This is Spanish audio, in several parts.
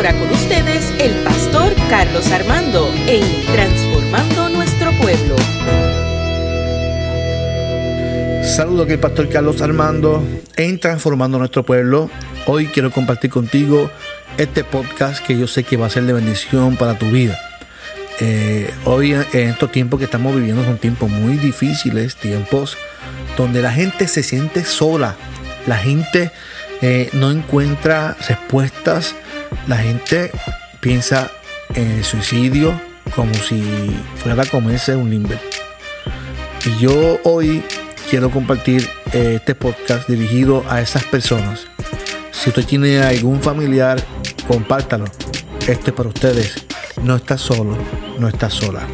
ahora con ustedes el pastor Carlos Armando en Transformando Nuestro Pueblo. Saludo aquí el pastor Carlos Armando en Transformando Nuestro Pueblo. Hoy quiero compartir contigo este podcast que yo sé que va a ser de bendición para tu vida. Eh, hoy en estos tiempos que estamos viviendo son tiempos muy difíciles, tiempos donde la gente se siente sola, la gente eh, no encuentra respuestas, la gente piensa en el suicidio como si fuera a comerse un limber. Y yo hoy quiero compartir eh, este podcast dirigido a esas personas. Si usted tiene algún familiar, compártalo. Este es para ustedes. No está solo, no está sola.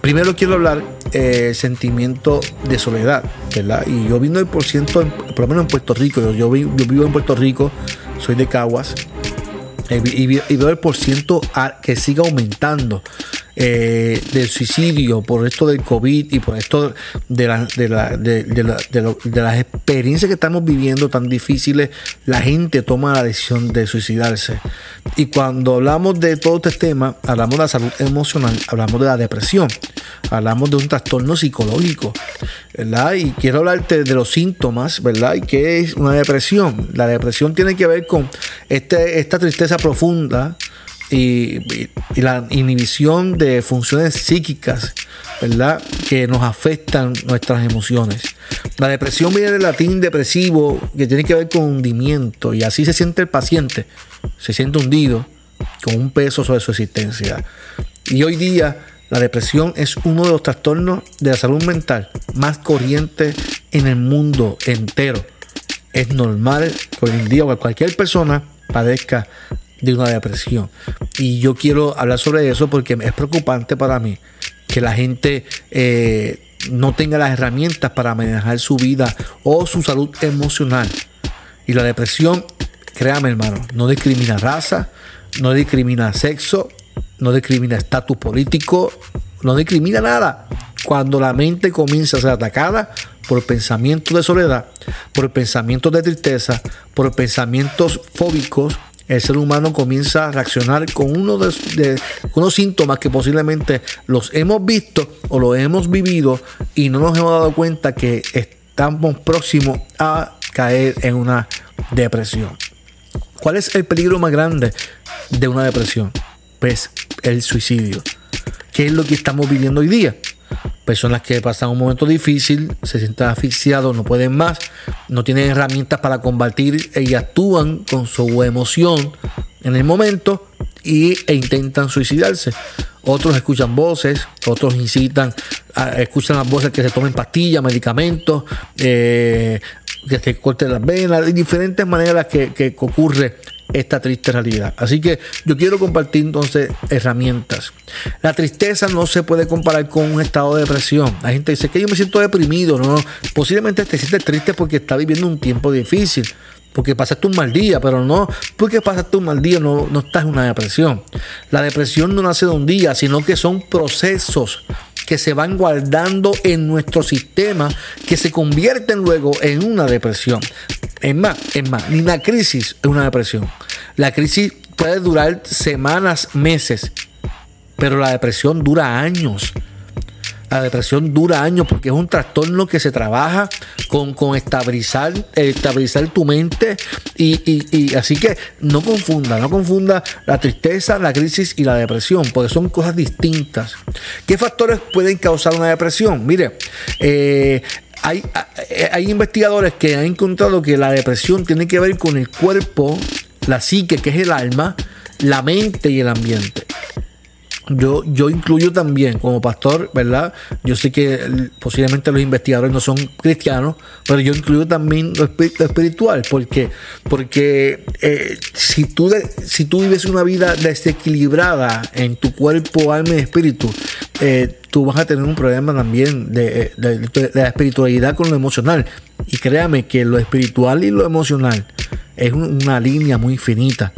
Primero quiero hablar eh, sentimiento de soledad, ¿verdad? Y yo vivo por ciento, por lo menos en Puerto Rico, yo, vivo en Puerto Rico, soy de Caguas, eh, y, veo el por ciento que sigue aumentando. Eh, del suicidio, por esto del COVID y por esto de, la, de, la, de, de, las experiencias que estamos viviendo tan difíciles, la gente toma la decisión de suicidarse. Y cuando hablamos de todo este tema, hablamos de la salud emocional, hablamos de la depresión, hablamos de un trastorno psicológico, ¿verdad? Y quiero hablarte de los síntomas, ¿verdad? Y qué es una depresión. La depresión tiene que ver con este, esta tristeza profunda, y, la inhibición de funciones psíquicas, ¿verdad? Que nos afectan nuestras emociones. La depresión viene del latín depresivo, que tiene que ver con hundimiento, y así se siente el paciente, se siente hundido con un peso sobre su existencia. Y hoy día la depresión es uno de los trastornos de la salud mental más corrientes en el mundo entero. Es normal que hoy en día cualquier persona padezca de una depresión. Y yo quiero hablar sobre eso porque es preocupante para mí que la gente eh, no tenga las herramientas para manejar su vida o su salud emocional. Y la depresión, créame hermano, no discrimina raza, no discrimina sexo, no discrimina estatus político, no discrimina nada. Cuando la mente comienza a ser atacada por pensamientos de soledad, por pensamientos de tristeza, por pensamientos fóbicos, el ser humano comienza a reaccionar con uno de, unos síntomas que posiblemente los hemos visto o los hemos vivido y no nos hemos dado cuenta que estamos próximos a caer en una depresión. ¿Cuál es el peligro más grande de una depresión? Pues el suicidio. ¿Qué es lo que estamos viviendo hoy día? Personas que pasan un momento difícil, se sienten asfixiados, no pueden más, no tienen herramientas para combatir y actúan con su emoción en el momento y, e intentan suicidarse. Otros escuchan voces, otros incitan, escuchan las voces que se tomen pastillas, medicamentos, eh, que se corten las venas, de diferentes maneras que, que ocurre esta triste realidad. Así que yo quiero compartir entonces herramientas. La tristeza no se puede comparar con un estado de depresión. La gente dice que yo me siento deprimido. No, posiblemente te sientes triste porque está viviendo un tiempo difícil. Porque pasaste un mal día, pero no porque pasaste un mal día, no, no estás en una depresión. La depresión no nace de un día, sino que son procesos que se van guardando en nuestro sistema que se convierten luego en una depresión. Es más, es más, ni una crisis es una depresión. La crisis puede durar semanas, meses, pero la depresión dura años. La depresión dura años porque es un trastorno que se trabaja con, estabilizar, estabilizar tu mente y, así que no confunda, no confunda la tristeza, la crisis y la depresión, porque son cosas distintas. ¿Qué factores pueden causar una depresión? Mire, eh, hay, hay, investigadores que han encontrado que la depresión tiene que ver con el cuerpo, la psique, que es el alma, la mente y el ambiente yo, yo incluyo también como pastor, ¿verdad? Yo sé que posiblemente los investigadores no son cristianos, pero yo incluyo también lo, espiritual, porque, porque eh, si, tú si tú vives una vida desequilibrada en tu cuerpo, alma y espíritu, eh, tú vas a tener un problema también de, la espiritualidad con lo emocional. Y créame que lo espiritual y lo emocional es una línea muy finita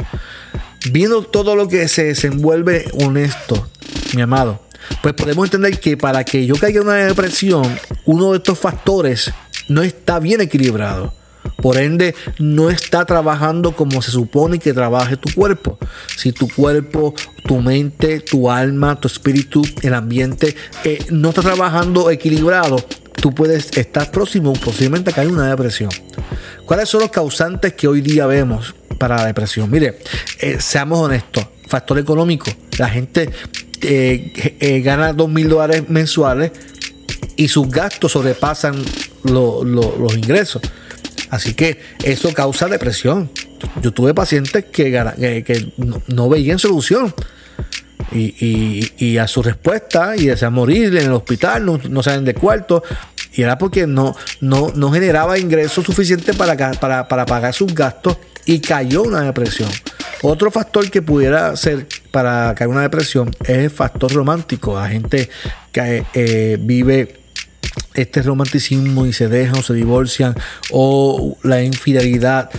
viendo todo lo que se desenvuelve honesto, mi amado, pues podemos entender que para que yo caiga en una depresión, uno de estos factores no está bien equilibrado. Por ende, no está trabajando como se supone que trabaje tu cuerpo. Si tu cuerpo, tu mente, tu alma, tu espíritu, el ambiente eh, no está trabajando equilibrado, tú puedes estar próximo posiblemente caer en una depresión. ¿Cuáles son los causantes que hoy día vemos para la depresión? Mire, eh, seamos honestos, factor económico. La gente eh, gana dos mil dólares mensuales y sus gastos sobrepasan los ingresos. Así que eso causa depresión. Yo tuve pacientes que no, veían solución. Y, a su respuesta y desean morir en el hospital, no, no salen de cuarto. Y era porque no, no, no generaba ingresos suficientes para, para, para pagar sus gastos y cayó una depresión. Otro factor que pudiera ser para caer una depresión es el factor romántico. La gente que eh, vive este romanticismo y se dejan o se divorcian o la infidelidad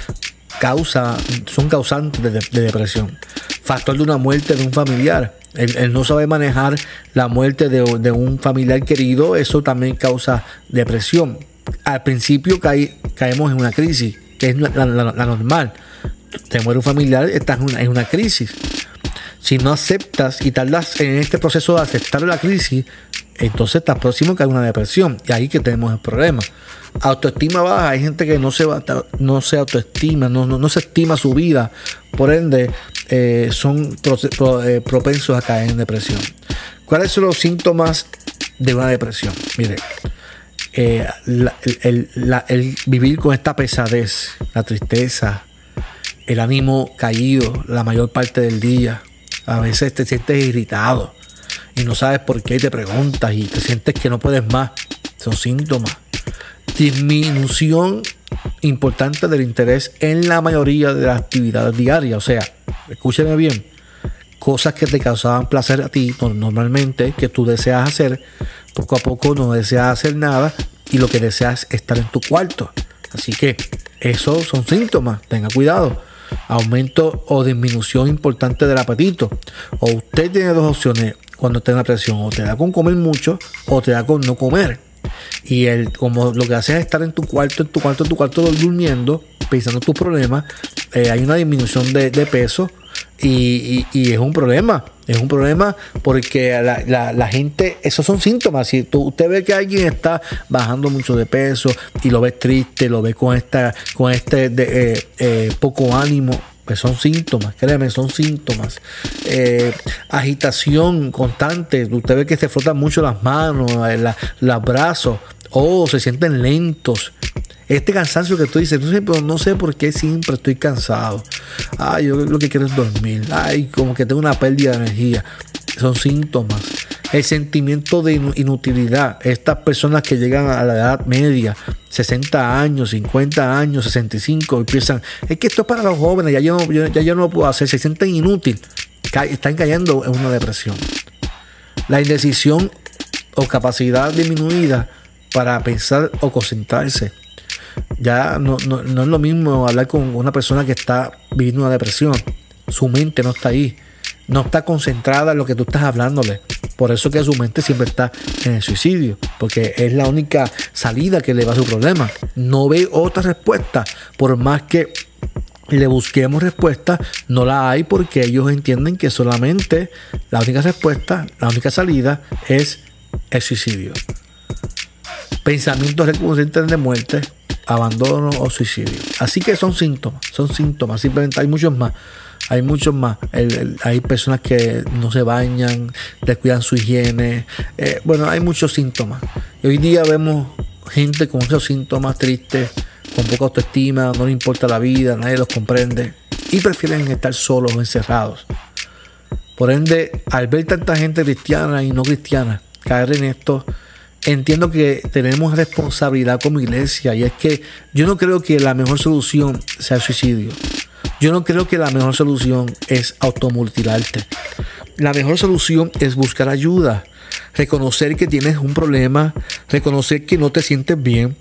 causa, son causantes de, depresión. Factor de una muerte de un familiar. El, no sabe manejar la muerte de, un familiar querido, eso también causa depresión. Al principio caemos en una crisis, que es la, normal. Te muere un familiar, estás en una, crisis. Si no aceptas y tardas en este proceso de aceptar la crisis, entonces está próximo que hay una depresión. Y ahí que tenemos el problema. Autoestima baja, hay gente que no se, no se autoestima, no, no, se estima su vida, por ende eh, son eh, propensos a caer en depresión. ¿Cuáles son los síntomas de una depresión? Mire, eh, el, vivir con esta pesadez, la tristeza, el ánimo caído la mayor parte del día, a veces te sientes irritado y no sabes por qué y te preguntas y te sientes que no puedes más. Son síntomas. Disminución importante del interés en la mayoría de las actividades diarias. O sea, escúchame bien, cosas que te causaban placer a ti normalmente, que tú deseas hacer, poco a poco no deseas hacer nada y lo que deseas es estar en tu cuarto. Así que esos son síntomas, tenga cuidado. Aumento o disminución importante del apetito. O usted tiene dos opciones cuando tenga presión. O te da con comer mucho o te da con no comer. Y el, como lo que hace es estar en tu cuarto, en tu cuarto, en tu cuarto durmiendo, en tus problemas, eh, hay una disminución de, peso y, es un problema. Es un problema porque la, gente, esos son síntomas. Si usted ve que alguien está bajando mucho de peso y lo ve triste, lo ve con esta, con este eh, eh, poco ánimo, pues son síntomas, créeme, son síntomas. Agitación constante, usted ve que se frotan mucho las manos, eh, los brazos, o se sienten lentos. Este cansancio que tú dices, no sé, no sé por qué siempre estoy cansado. Ay, yo lo que quiero es dormir. Ay, como que tengo una pérdida de energía. Son síntomas el sentimiento de inutilidad. Estas personas que llegan a la edad media, 60 años, 50 años, 65, y piensan, es que esto es para los jóvenes, ya yo no, ya yo no lo puedo hacer, se sienten inútil, están cayendo en una depresión. La indecisión o capacidad disminuida para pensar o concentrarse. Ya no, no, no es lo mismo hablar con una persona que está viviendo una depresión. Su mente no está ahí no está concentrada en lo que tú estás hablándole. Por eso que su mente siempre está en el suicidio, porque es la única salida que le va a su problema. No ve otra respuesta, por más que le busquemos respuesta, no la hay porque ellos entienden que solamente la única respuesta, la única salida es el suicidio. Pensamientos recurrentes de muerte, abandono o suicidio. Así que son síntomas, son síntomas, simplemente hay muchos más hay muchos más. hay personas que no se bañan, descuidan su higiene. Eh, bueno, hay muchos síntomas. hoy día vemos gente con esos síntomas tristes, con poca autoestima, no le importa la vida, nadie los comprende y prefieren estar solos o encerrados. Por ende, al ver tanta gente cristiana y no cristiana caer en esto, entiendo que tenemos responsabilidad como iglesia y es que yo no creo que la mejor solución sea el suicidio. Yo no creo que la mejor solución es automutilarte. La mejor solución es buscar ayuda, reconocer que tienes un problema, reconocer que no te sientes bien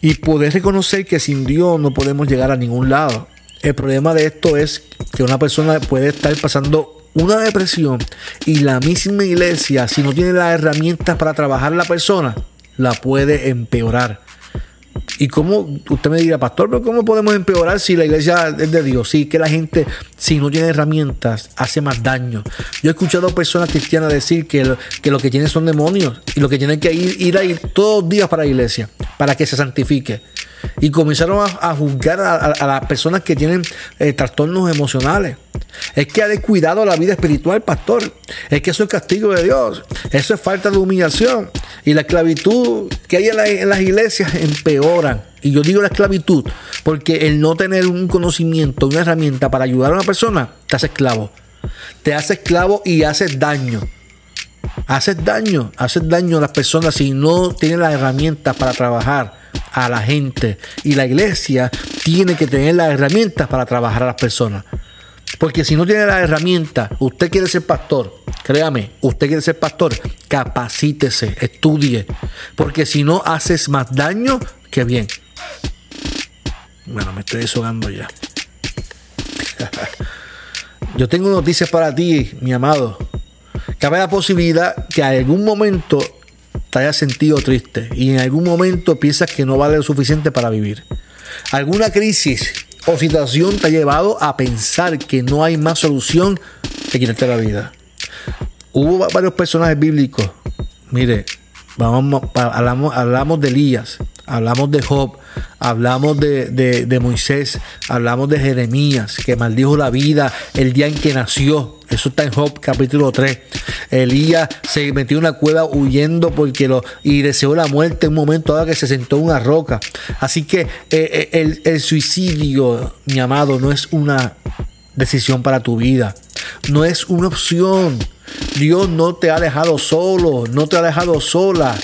y poder reconocer que sin Dios no podemos llegar a ningún lado. El problema de esto es que una persona puede estar pasando una depresión y la misma iglesia, si no tiene las herramientas para trabajar la persona, la puede empeorar. ¿Y cómo, usted me dirá, pastor, pero cómo podemos empeorar si la iglesia es de Dios? Sí, que la gente, si no tiene herramientas, hace más daño. Yo he escuchado personas cristianas decir que lo que, lo que tienen son demonios y lo que tienen que ir, ir a todos los días para la iglesia, para que se santifique. Y comenzaron a, juzgar a, las personas que tienen eh, trastornos emocionales. Es que ha descuidado la vida espiritual, pastor. Es que eso es castigo de Dios. Eso es falta de humillación. Y la esclavitud que hay en, las iglesias empeoran. Y yo digo la esclavitud porque el no tener un conocimiento, una herramienta para ayudar a una persona, te hace esclavo. Te hace esclavo y haces daño. Haces daño, haces daño a las personas si no tienen las herramientas para trabajar a la gente. Y la iglesia tiene que tener las herramientas para trabajar a las personas. Porque si no tiene las herramientas, usted quiere ser pastor, créame, usted quiere ser pastor, capacítese, estudie. Porque si no haces más daño que bien. Bueno, me estoy deshogando ya. Yo tengo noticias para ti, mi amado. Cabe la posibilidad que a algún momento te hayas sentido triste y en algún momento piensas que no vale lo suficiente para vivir. Alguna crisis o situación te ha llevado a pensar que no hay más solución que quitarte la vida. Hubo varios personajes bíblicos. Mire, vamos, hablamos, hablamos de Elías, hablamos de Job, hablamos de, Moisés, hablamos de Jeremías, que maldijo la vida el día en que nació. Eso está en Job capítulo 3. Elías se metió en una cueva huyendo porque lo, y deseó la muerte en un momento dado que se sentó en una roca. Así que eh, eh, el, el suicidio, mi amado, no es una decisión para tu vida. No es una opción. Dios no te ha dejado solo, no te ha dejado sola.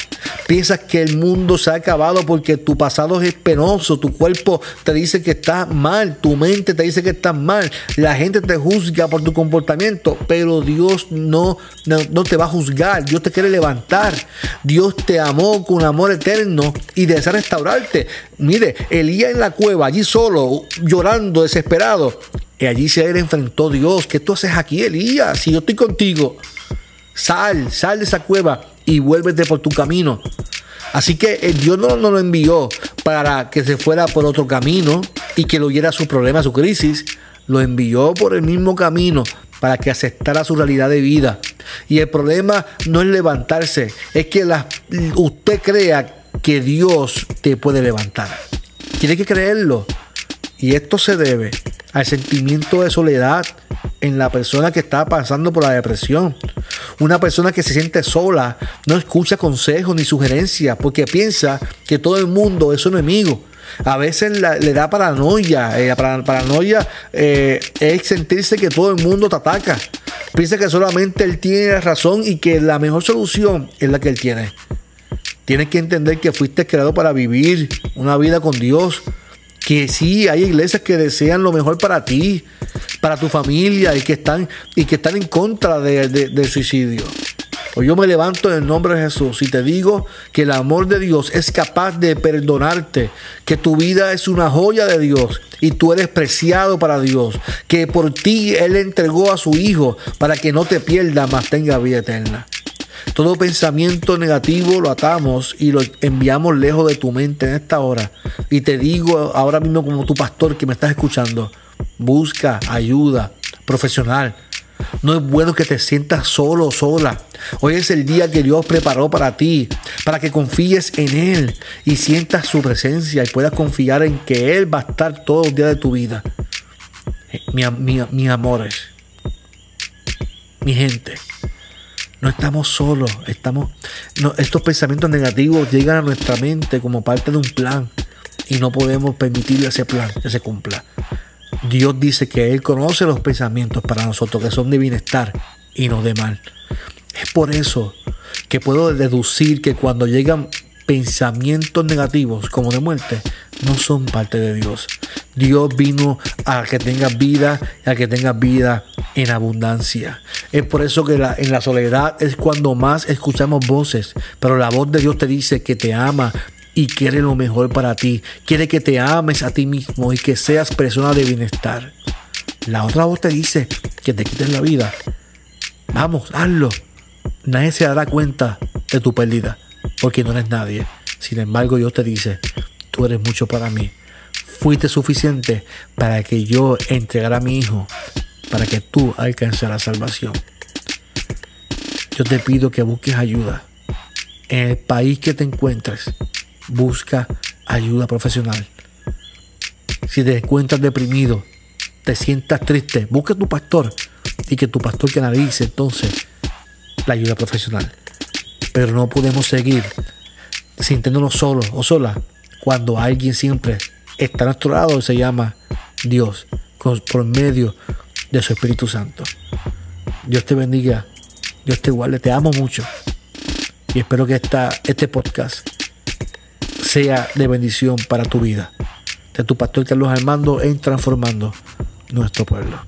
Piensas que el mundo se ha acabado porque tu pasado es penoso, tu cuerpo te dice que estás mal, tu mente te dice que estás mal, la gente te juzga por tu comportamiento, pero Dios no, no, te va a juzgar, Dios te quiere levantar, Dios te amó con amor eterno y desea restaurarte. Mire, Elías en la cueva, allí solo, llorando, desesperado, y allí se le enfrentó Dios. ¿Qué tú haces aquí, Elías? Si yo estoy contigo, sal, sal de esa cueva y vuélvete por tu camino. Así que eh, Dios no, lo envió para que se fuera por otro camino y que lo oyera su problema, su crisis. Lo envió por el mismo camino para que aceptara su realidad de vida. Y el problema no es levantarse, es que la, usted crea que Dios te puede levantar. Tiene que creerlo. Y esto se debe al sentimiento de soledad en la persona que está pasando por la depresión. Una persona que se siente sola, no escucha consejos ni sugerencias porque piensa que todo el mundo es su enemigo. A veces le da paranoia. Eh, paranoia eh, es sentirse que todo el mundo te ataca. Piensa que solamente él tiene razón y que la mejor solución es la que él tiene. Tienes que entender que fuiste creado para vivir una vida con Dios que sí, hay iglesias que desean lo mejor para ti, para tu familia y que están, y que están en contra del suicidio. Hoy yo me levanto en el nombre de Jesús y te digo que el amor de Dios es capaz de perdonarte, que tu vida es una joya de Dios y tú eres preciado para Dios, que por ti Él entregó a su Hijo para que no te pierdas, mas tenga vida eterna. Todo pensamiento negativo lo atamos y lo enviamos lejos de tu mente en esta hora. Y te digo ahora mismo como tu pastor que me estás escuchando, busca ayuda profesional. No es bueno que te sientas solo o sola. Hoy es el día que Dios preparó para ti, para que confíes en Él y sientas su presencia y puedas confiar en que Él va a estar todos los días de tu vida. Mi, mi, mis amores, mi gente, no estamos solos, estamos, estos pensamientos negativos llegan a nuestra mente como parte de un plan y no podemos permitirle ese plan que se cumpla. Dios dice que Él conoce los pensamientos para nosotros que son de bienestar y no de mal. Es por eso que puedo deducir que cuando llegan pensamientos negativos como de muerte no son parte de Dios. Dios vino a que tengas vida y a que tengas vida en abundancia. Es por eso que en la soledad es cuando más escuchamos voces, pero la voz de Dios te dice que te ama y quiere lo mejor para ti. Quiere que te ames a ti mismo y que seas persona de bienestar. La otra voz te dice que te quites la vida. Vamos, hazlo. Nadie se dará cuenta de tu pérdida porque no eres nadie. Sin embargo, Dios te dice, tú eres mucho para mí. Fuiste suficiente para que yo entregara a mi hijo, para que tú alcances la salvación. Yo te pido que busques ayuda. En el país que te encuentres, busca ayuda profesional. Si te encuentras deprimido, te sientas triste, busca a tu pastor y que tu pastor canalice entonces la ayuda profesional. Pero no podemos seguir sintiéndonos solos o solas cuando alguien siempre está a nuestro lado y se llama Dios por medio de su Espíritu Santo. Dios te bendiga, Dios te guarde, te amo mucho y espero que esta, este podcast sea de bendición para tu vida. De tu pastor Carlos Armando en transformando nuestro pueblo.